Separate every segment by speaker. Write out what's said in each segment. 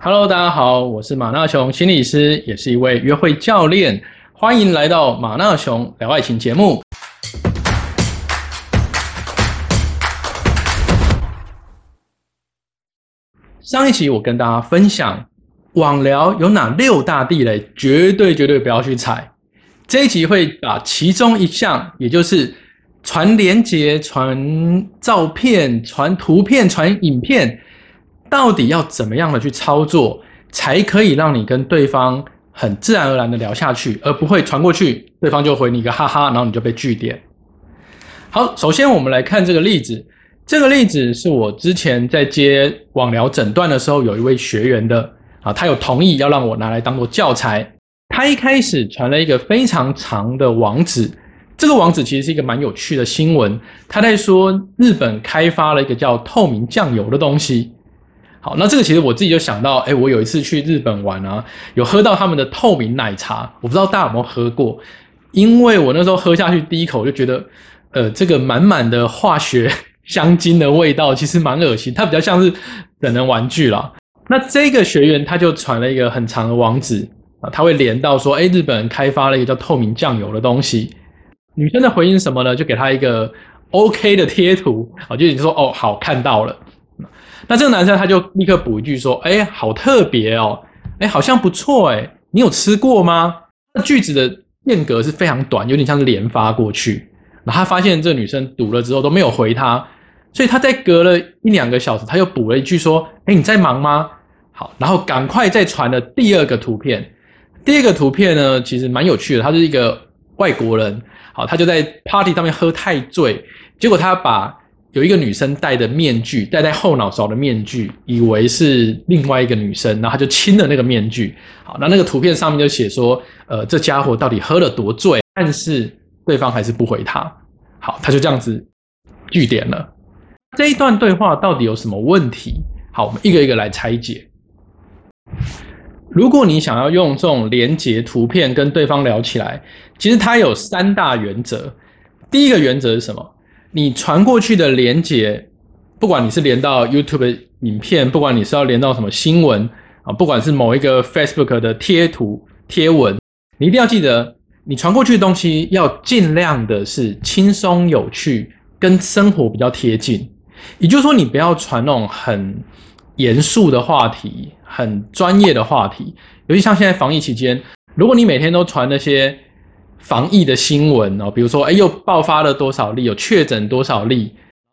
Speaker 1: Hello，大家好，我是马纳雄心理师，也是一位约会教练，欢迎来到马纳雄聊爱情节目。上一期我跟大家分享网聊有哪六大地雷，绝对绝对不要去踩。这一集会把其中一项，也就是传连接、传照片、传图片、传影片，到底要怎么样的去操作，才可以让你跟对方很自然而然的聊下去，而不会传过去，对方就回你一个哈哈，然后你就被拒点。好，首先我们来看这个例子。这个例子是我之前在接网聊诊断的时候，有一位学员的啊，他有同意要让我拿来当做教材。他一开始传了一个非常长的网址，这个网址其实是一个蛮有趣的新闻。他在说日本开发了一个叫透明酱油的东西。好，那这个其实我自己就想到，哎，我有一次去日本玩啊，有喝到他们的透明奶茶，我不知道大家有没有喝过，因为我那时候喝下去第一口就觉得，呃，这个满满的化学。香精的味道其实蛮恶心，它比较像是等人玩具啦。那这个学员他就传了一个很长的网址啊，他会连到说，哎，日本人开发了一个叫透明酱油的东西。女生的回应什么呢？就给他一个 OK 的贴图啊，就你说哦，好看到了。那这个男生他就立刻补一句说，哎，好特别哦，哎，好像不错哎，你有吃过吗？那句子的间隔是非常短，有点像是连发过去。然后他发现这个女生读了之后都没有回他。所以他在隔了一两个小时，他又补了一句说：“哎，你在忙吗？”好，然后赶快再传了第二个图片。第二个图片呢，其实蛮有趣的。他是一个外国人，好，他就在 party 上面喝太醉，结果他把有一个女生戴的面具戴在后脑勺的面具，以为是另外一个女生，然后他就亲了那个面具。好，那那个图片上面就写说：“呃，这家伙到底喝了多醉？”但是对方还是不回他。好，他就这样子据点了。这一段对话到底有什么问题？好，我们一个一个来拆解。如果你想要用这种连接图片跟对方聊起来，其实它有三大原则。第一个原则是什么？你传过去的连接，不管你是连到 YouTube 影片，不管你是要连到什么新闻啊，不管是某一个 Facebook 的贴图贴文，你一定要记得，你传过去的东西要尽量的是轻松有趣，跟生活比较贴近。也就是说，你不要传那种很严肃的话题、很专业的话题，尤其像现在防疫期间，如果你每天都传那些防疫的新闻哦，比如说，哎，又爆发了多少例，有确诊多少例，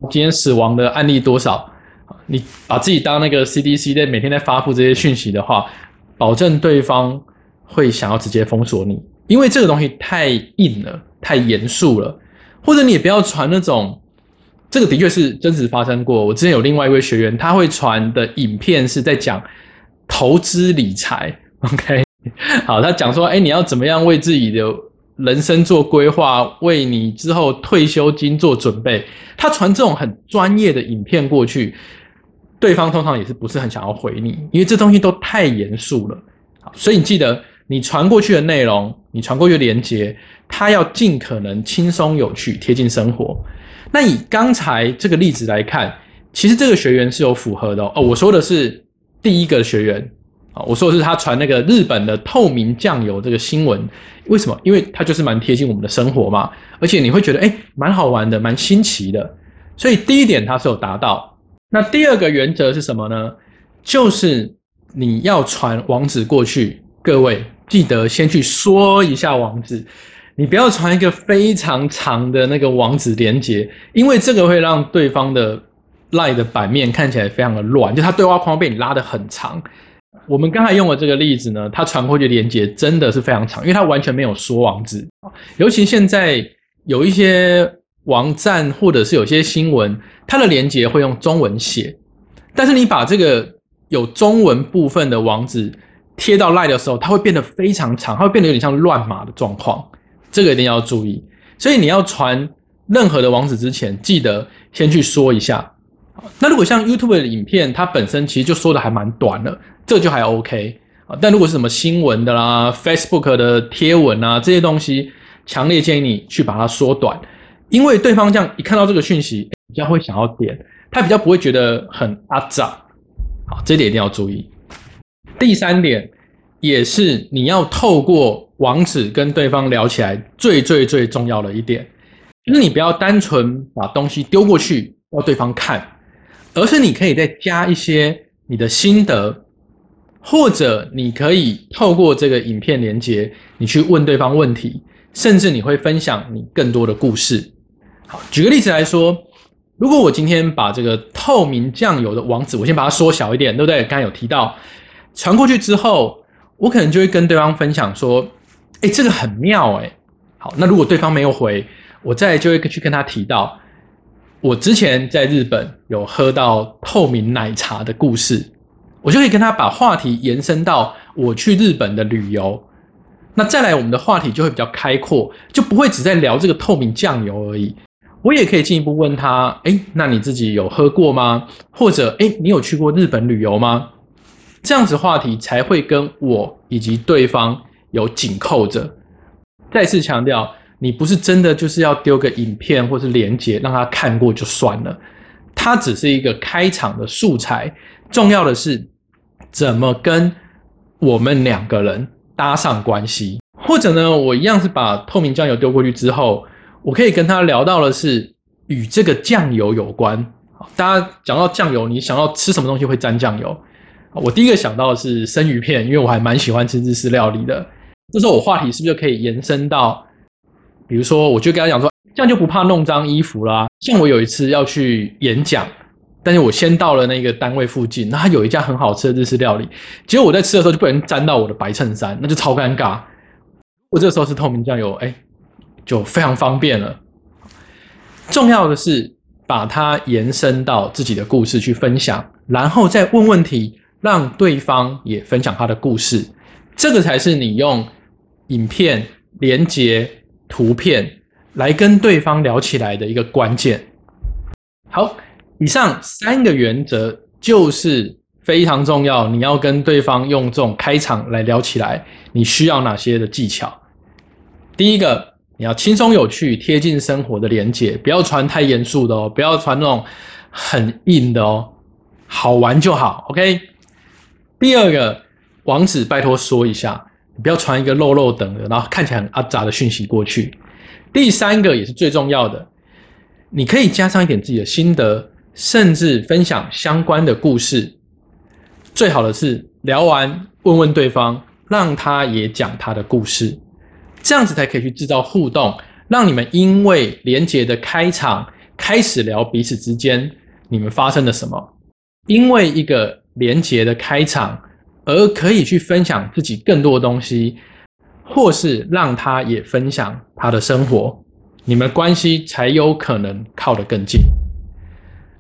Speaker 1: 今天死亡的案例多少，你把自己当那个 CDC 在每天在发布这些讯息的话，保证对方会想要直接封锁你，因为这个东西太硬了、太严肃了，或者你也不要传那种。这个的确是真实发生过。我之前有另外一位学员，他会传的影片是在讲投资理财。OK，好，他讲说，哎，你要怎么样为自己的人生做规划，为你之后退休金做准备。他传这种很专业的影片过去，对方通常也是不是很想要回你，因为这东西都太严肃了。所以你记得，你传过去的内容，你传过去的连接，他要尽可能轻松有趣，贴近生活。那以刚才这个例子来看，其实这个学员是有符合的哦。我说的是第一个学员啊，我说的是他传那个日本的透明酱油这个新闻，为什么？因为它就是蛮贴近我们的生活嘛，而且你会觉得哎，蛮好玩的，蛮新奇的。所以第一点它是有达到。那第二个原则是什么呢？就是你要传网址过去，各位记得先去说一下网址。你不要传一个非常长的那个网址连接，因为这个会让对方的 line 的版面看起来非常的乱，就他对话框被你拉的很长。我们刚才用的这个例子呢，它传过去的连接真的是非常长，因为它完全没有说网址。尤其现在有一些网站或者是有些新闻，它的连接会用中文写，但是你把这个有中文部分的网址贴到 line 的时候，它会变得非常长，它会变得有点像乱码的状况。这个一定要注意，所以你要传任何的网址之前，记得先去说一下。那如果像 YouTube 的影片，它本身其实就说的还蛮短的，这就还 OK 啊。但如果是什么新闻的啦、Facebook 的贴文啊这些东西，强烈建议你去把它缩短，因为对方这样一看到这个讯息，比较会想要点，他比较不会觉得很阿杂。好，这点一定要注意。第三点，也是你要透过网址跟对方聊起来最最最重要的一点，就是你不要单纯把东西丢过去要对方看，而是你可以再加一些你的心得，或者你可以透过这个影片连接，你去问对方问题，甚至你会分享你更多的故事。好，举个例子来说。如果我今天把这个透明酱油的网址，我先把它缩小一点，对不对？刚才有提到传过去之后，我可能就会跟对方分享说：“哎，这个很妙哎。”好，那如果对方没有回，我再就会去跟他提到我之前在日本有喝到透明奶茶的故事，我就可以跟他把话题延伸到我去日本的旅游。那再来，我们的话题就会比较开阔，就不会只在聊这个透明酱油而已。我也可以进一步问他，哎，那你自己有喝过吗？或者，哎，你有去过日本旅游吗？这样子话题才会跟我以及对方有紧扣着。再次强调，你不是真的就是要丢个影片或是连接让他看过就算了，它只是一个开场的素材。重要的是怎么跟我们两个人搭上关系，或者呢，我一样是把透明酱油丢过去之后。我可以跟他聊到的是与这个酱油有关。大家讲到酱油，你想要吃什么东西会沾酱油？我第一个想到的是生鱼片，因为我还蛮喜欢吃日式料理的。这时候我话题是不是就可以延伸到，比如说，我就跟他讲说，这样就不怕弄脏衣服啦。像我有一次要去演讲，但是我先到了那个单位附近，那他有一家很好吃的日式料理，结果我在吃的时候就被人沾到我的白衬衫，那就超尴尬。我这个时候是透明酱油，哎。就非常方便了。重要的是把它延伸到自己的故事去分享，然后再问问题，让对方也分享他的故事。这个才是你用影片、连接、图片来跟对方聊起来的一个关键。好，以上三个原则就是非常重要。你要跟对方用这种开场来聊起来，你需要哪些的技巧？第一个。你要轻松有趣、贴近生活的连接，不要传太严肃的哦，不要传那种很硬的哦，好玩就好。OK。第二个网址，拜托说一下，你不要传一个漏漏等的，然后看起来很阿杂的讯息过去。第三个也是最重要的，你可以加上一点自己的心得，甚至分享相关的故事。最好的是聊完问问对方，让他也讲他的故事。这样子才可以去制造互动，让你们因为连结的开场开始聊彼此之间你们发生了什么，因为一个连结的开场而可以去分享自己更多的东西，或是让他也分享他的生活，你们关系才有可能靠得更近。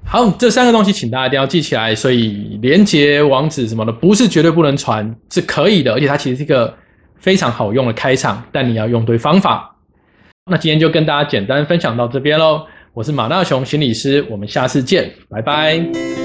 Speaker 1: 好，这三个东西请大家一定要记起来。所以连接网址什么的不是绝对不能传，是可以的，而且它其实是一个。非常好用的开场，但你要用对方法。那今天就跟大家简单分享到这边喽。我是马大雄心理师，我们下次见，拜拜。